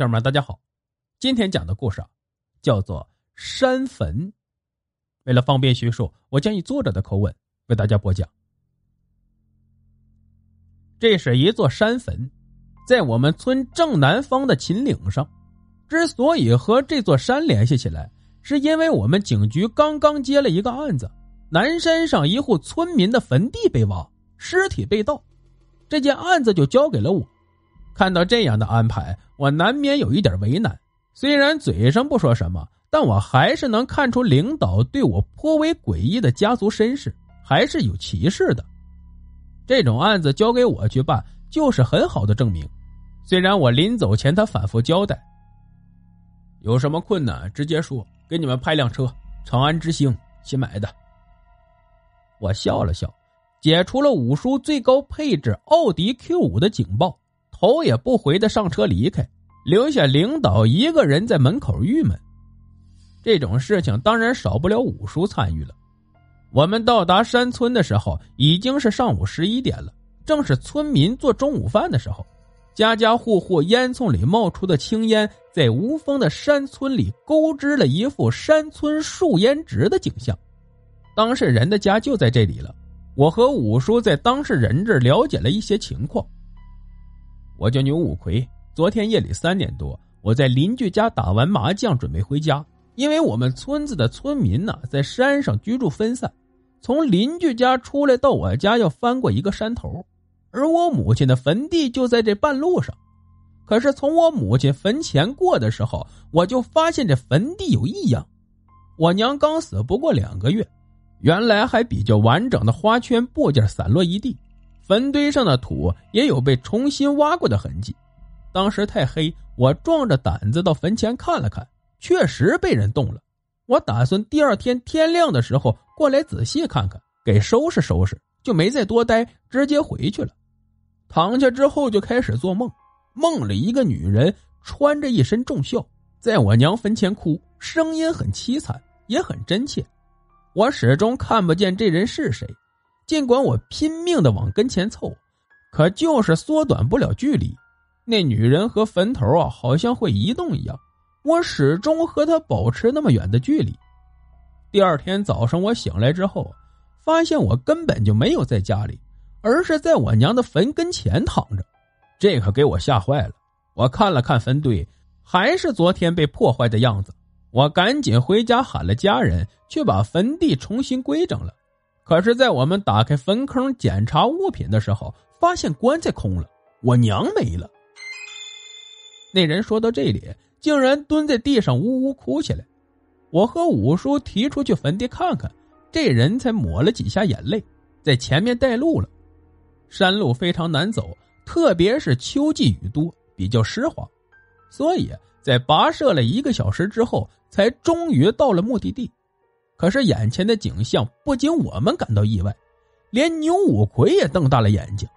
听友们，大家好，今天讲的故事啊，叫做山坟。为了方便叙述，我将以作者的口吻为大家播讲。这是一座山坟，在我们村正南方的秦岭上。之所以和这座山联系起来，是因为我们警局刚刚接了一个案子：南山上一户村民的坟地被挖，尸体被盗，这件案子就交给了我。看到这样的安排，我难免有一点为难。虽然嘴上不说什么，但我还是能看出领导对我颇为诡异的家族身世还是有歧视的。这种案子交给我去办，就是很好的证明。虽然我临走前他反复交代，有什么困难直接说，给你们派辆车，长安之星新买的。我笑了笑，解除了五叔最高配置奥迪 Q 五的警报。头也不回的上车离开，留下领导一个人在门口郁闷。这种事情当然少不了五叔参与了。我们到达山村的时候已经是上午十一点了，正是村民做中午饭的时候，家家户户烟囱里冒出的青烟，在无风的山村里勾织了一幅山村树烟直的景象。当事人的家就在这里了。我和五叔在当事人这儿了解了一些情况。我叫牛五魁。昨天夜里三点多，我在邻居家打完麻将，准备回家。因为我们村子的村民呢，在山上居住分散，从邻居家出来到我家要翻过一个山头，而我母亲的坟地就在这半路上。可是从我母亲坟前过的时候，我就发现这坟地有异样。我娘刚死不过两个月，原来还比较完整的花圈部件散落一地。坟堆上的土也有被重新挖过的痕迹。当时太黑，我壮着胆子到坟前看了看，确实被人动了。我打算第二天天亮的时候过来仔细看看，给收拾收拾，就没再多待，直接回去了。躺下之后就开始做梦，梦里一个女人穿着一身重孝，在我娘坟前哭，声音很凄惨，也很真切。我始终看不见这人是谁。尽管我拼命的往跟前凑，可就是缩短不了距离。那女人和坟头啊，好像会移动一样，我始终和她保持那么远的距离。第二天早上我醒来之后，发现我根本就没有在家里，而是在我娘的坟跟前躺着，这可给我吓坏了。我看了看坟堆，还是昨天被破坏的样子。我赶紧回家喊了家人，去把坟地重新规整了。可是，在我们打开坟坑检查物品的时候，发现棺材空了，我娘没了。那人说到这里，竟然蹲在地上呜呜哭起来。我和五叔提出去坟地看看，这人才抹了几下眼泪，在前面带路了。山路非常难走，特别是秋季雨多，比较湿滑，所以在跋涉了一个小时之后，才终于到了目的地。可是眼前的景象不仅我们感到意外，连牛五魁也瞪大了眼睛。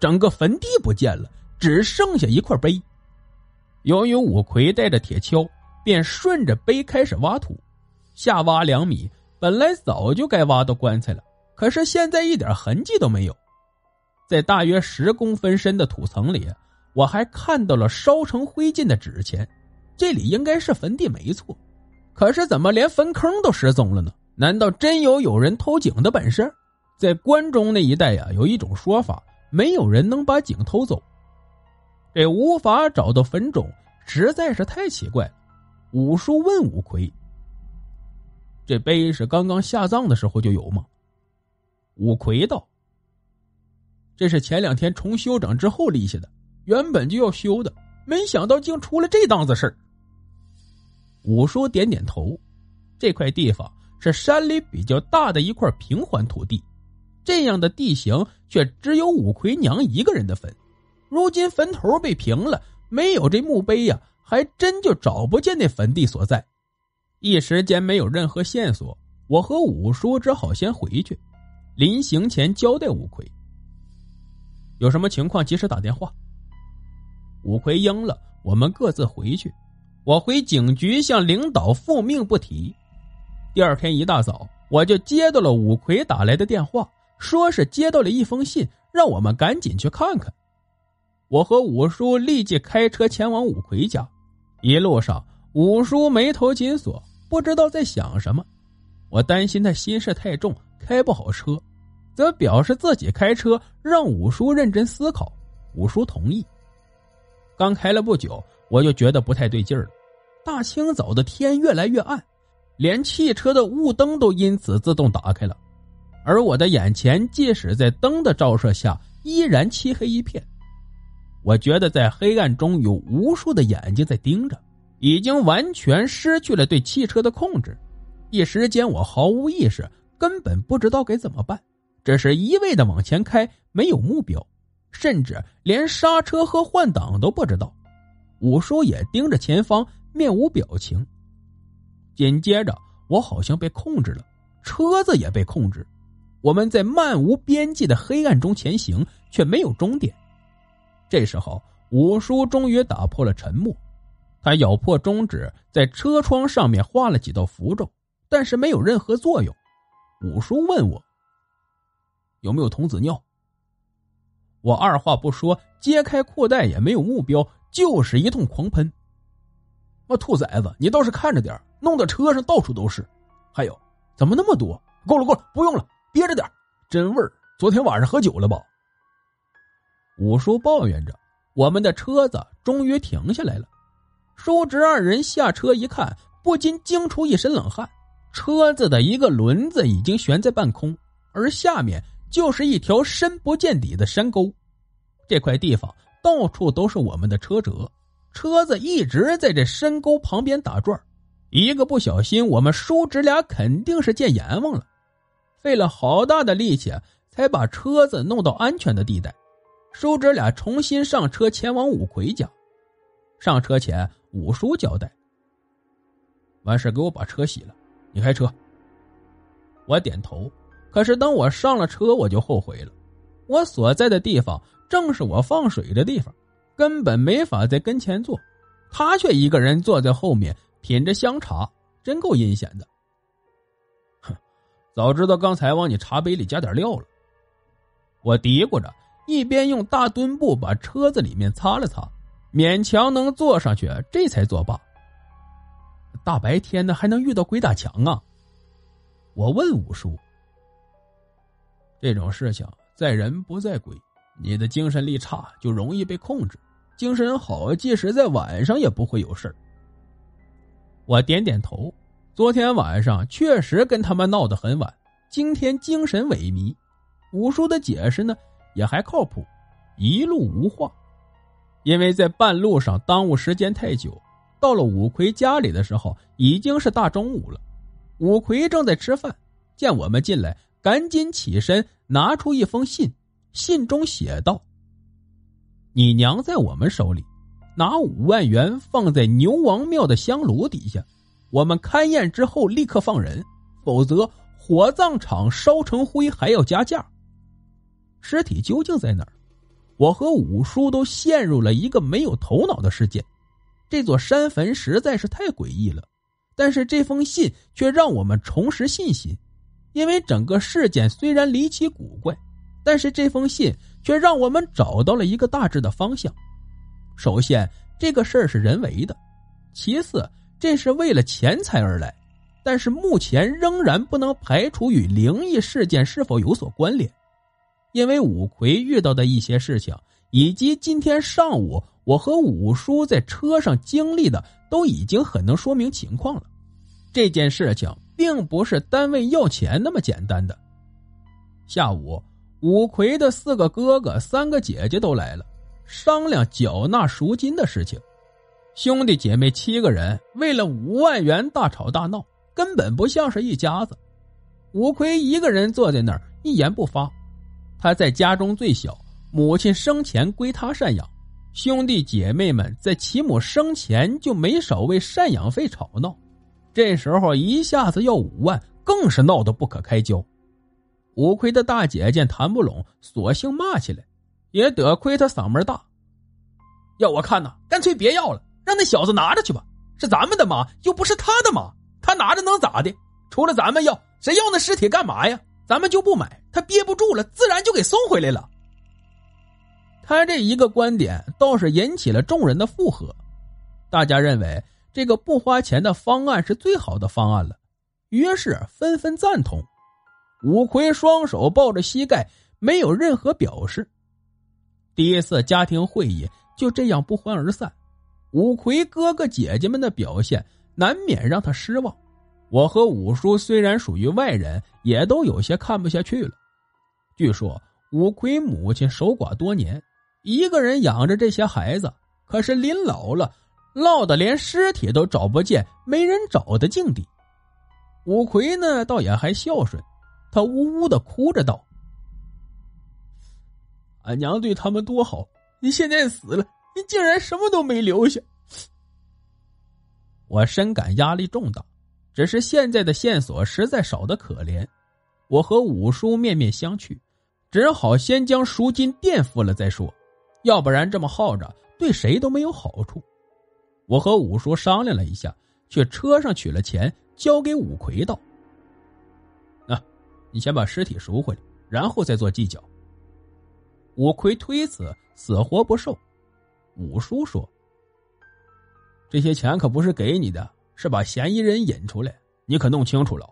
整个坟地不见了，只剩下一块碑。由于五魁带着铁锹，便顺着碑开始挖土，下挖两米，本来早就该挖到棺材了，可是现在一点痕迹都没有。在大约十公分深的土层里，我还看到了烧成灰烬的纸钱，这里应该是坟地没错。可是怎么连坟坑都失踪了呢？难道真有有人偷井的本事？在关中那一带呀，有一种说法，没有人能把井偷走。这无法找到坟冢，实在是太奇怪了。五叔问五魁：“这碑是刚刚下葬的时候就有吗？”五魁道：“这是前两天重修整之后立下的，原本就要修的，没想到竟出了这档子事儿。”五叔点点头，这块地方是山里比较大的一块平缓土地，这样的地形却只有五魁娘一个人的坟。如今坟头被平了，没有这墓碑呀，还真就找不见那坟地所在。一时间没有任何线索，我和五叔只好先回去。临行前交代五魁，有什么情况及时打电话。五魁应了，我们各自回去。我回警局向领导复命不提。第二天一大早，我就接到了五魁打来的电话，说是接到了一封信，让我们赶紧去看看。我和五叔立即开车前往五魁家。一路上，五叔眉头紧锁，不知道在想什么。我担心他心事太重，开不好车，则表示自己开车，让五叔认真思考。五叔同意。刚开了不久，我就觉得不太对劲儿了。大清早的天越来越暗，连汽车的雾灯都因此自动打开了，而我的眼前即使在灯的照射下，依然漆黑一片。我觉得在黑暗中有无数的眼睛在盯着，已经完全失去了对汽车的控制。一时间我毫无意识，根本不知道该怎么办，只是一味的往前开，没有目标。甚至连刹车和换挡都不知道，五叔也盯着前方，面无表情。紧接着，我好像被控制了，车子也被控制。我们在漫无边际的黑暗中前行，却没有终点。这时候，五叔终于打破了沉默，他咬破中指，在车窗上面画了几道符咒，但是没有任何作用。五叔问我：“有没有童子尿？”我二话不说，揭开裤袋，也没有目标，就是一通狂喷。我兔崽子，你倒是看着点弄得车上到处都是。还有，怎么那么多？够了，够了，不用了，憋着点真味儿。昨天晚上喝酒了吧？五叔抱怨着。我们的车子终于停下来了，叔侄二人下车一看，不禁惊出一身冷汗。车子的一个轮子已经悬在半空，而下面。就是一条深不见底的山沟，这块地方到处都是我们的车辙，车子一直在这深沟旁边打转一个不小心，我们叔侄俩肯定是见阎王了。费了好大的力气才把车子弄到安全的地带，叔侄俩重新上车前往五魁家。上车前，五叔交代：“完事给我把车洗了，你开车。”我点头。可是等我上了车，我就后悔了。我所在的地方正是我放水的地方，根本没法在跟前坐。他却一个人坐在后面品着香茶，真够阴险的。哼，早知道刚才往你茶杯里加点料了。我嘀咕着，一边用大墩布把车子里面擦了擦，勉强能坐上去，这才作罢。大白天的还能遇到鬼打墙啊？我问五叔。这种事情在人不在鬼，你的精神力差就容易被控制，精神好，即使在晚上也不会有事我点点头，昨天晚上确实跟他们闹得很晚，今天精神萎靡。五叔的解释呢也还靠谱，一路无话。因为在半路上耽误时间太久，到了五魁家里的时候已经是大中午了。五魁正在吃饭，见我们进来。赶紧起身，拿出一封信，信中写道：“你娘在我们手里，拿五万元放在牛王庙的香炉底下，我们勘验之后立刻放人，否则火葬场烧成灰还要加价。”尸体究竟在哪儿？我和五叔都陷入了一个没有头脑的世界。这座山坟实在是太诡异了，但是这封信却让我们重拾信心。因为整个事件虽然离奇古怪，但是这封信却让我们找到了一个大致的方向。首先，这个事儿是人为的；其次，这是为了钱财而来，但是目前仍然不能排除与灵异事件是否有所关联。因为五魁遇到的一些事情，以及今天上午我和五叔在车上经历的，都已经很能说明情况了。这件事情。并不是单位要钱那么简单的。下午，五魁的四个哥哥、三个姐姐都来了，商量缴纳赎金的事情。兄弟姐妹七个人为了五万元大吵大闹，根本不像是一家子。五魁一个人坐在那儿一言不发。他在家中最小，母亲生前归他赡养。兄弟姐妹们在其母生前就没少为赡养费吵闹。这时候一下子要五万，更是闹得不可开交。五魁的大姐见谈不拢，索性骂起来。也得亏他嗓门大，要我看呐，干脆别要了，让那小子拿着去吧。是咱们的马，又不是他的马，他拿着能咋的？除了咱们要，谁要那尸体干嘛呀？咱们就不买，他憋不住了，自然就给送回来了。他这一个观点倒是引起了众人的附和。大家认为这个不花钱的方案是最好的方案了，于是纷纷赞同。五魁双手抱着膝盖，没有任何表示。第一次家庭会议就这样不欢而散。五魁哥哥姐姐们的表现难免让他失望。我和五叔虽然属于外人，也都有些看不下去了。据说五魁母亲守寡多年，一个人养着这些孩子，可是临老了，落得连尸体都找不见、没人找的境地。五魁呢，倒也还孝顺，他呜呜的哭着道：“俺娘对他们多好，你现在死了。”你竟然什么都没留下，我深感压力重大。只是现在的线索实在少得可怜，我和五叔面面相觑，只好先将赎金垫付了再说，要不然这么耗着对谁都没有好处。我和五叔商量了一下，去车上取了钱，交给五魁道：“，你先把尸体赎回来，然后再做计较。”五魁推辞，死活不受。五叔说：“这些钱可不是给你的，是把嫌疑人引出来，你可弄清楚了。”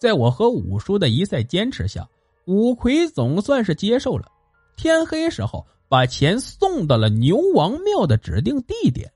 在我和五叔的一再坚持下，五魁总算是接受了。天黑时候，把钱送到了牛王庙的指定地点。